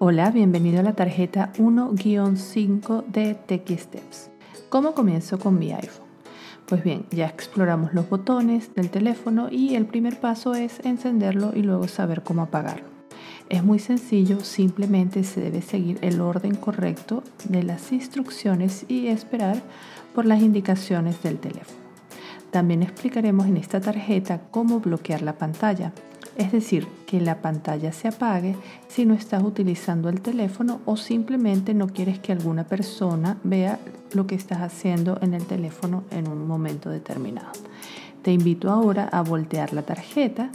Hola, bienvenido a la tarjeta 1-5 de TechSteps. ¿Cómo comienzo con mi iPhone? Pues bien, ya exploramos los botones del teléfono y el primer paso es encenderlo y luego saber cómo apagarlo. Es muy sencillo, simplemente se debe seguir el orden correcto de las instrucciones y esperar por las indicaciones del teléfono. También explicaremos en esta tarjeta cómo bloquear la pantalla es decir, que la pantalla se apague si no estás utilizando el teléfono o simplemente no quieres que alguna persona vea lo que estás haciendo en el teléfono en un momento determinado. Te invito ahora a voltear la tarjeta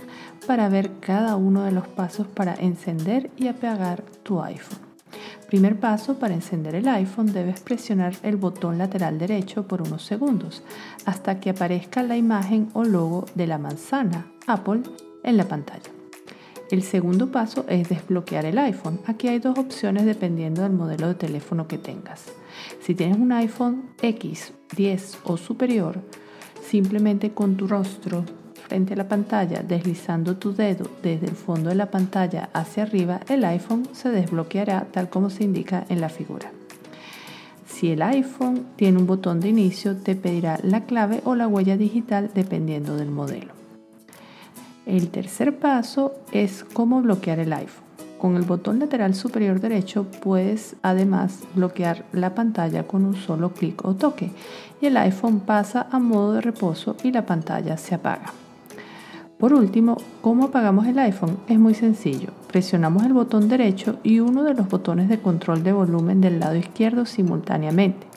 para ver cada uno de los pasos para encender y apagar tu iPhone. Primer paso, para encender el iPhone debes presionar el botón lateral derecho por unos segundos hasta que aparezca la imagen o logo de la manzana Apple en la pantalla. El segundo paso es desbloquear el iPhone. Aquí hay dos opciones dependiendo del modelo de teléfono que tengas. Si tienes un iPhone X, 10 o superior, simplemente con tu rostro frente a la pantalla, deslizando tu dedo desde el fondo de la pantalla hacia arriba, el iPhone se desbloqueará tal como se indica en la figura. Si el iPhone tiene un botón de inicio, te pedirá la clave o la huella digital dependiendo del modelo. El tercer paso es cómo bloquear el iPhone. Con el botón lateral superior derecho puedes además bloquear la pantalla con un solo clic o toque y el iPhone pasa a modo de reposo y la pantalla se apaga. Por último, ¿cómo apagamos el iPhone? Es muy sencillo. Presionamos el botón derecho y uno de los botones de control de volumen del lado izquierdo simultáneamente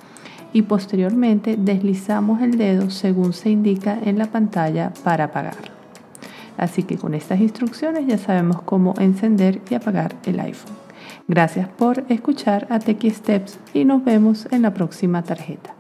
y posteriormente deslizamos el dedo según se indica en la pantalla para apagarlo. Así que con estas instrucciones ya sabemos cómo encender y apagar el iPhone. Gracias por escuchar a Techie Steps y nos vemos en la próxima tarjeta.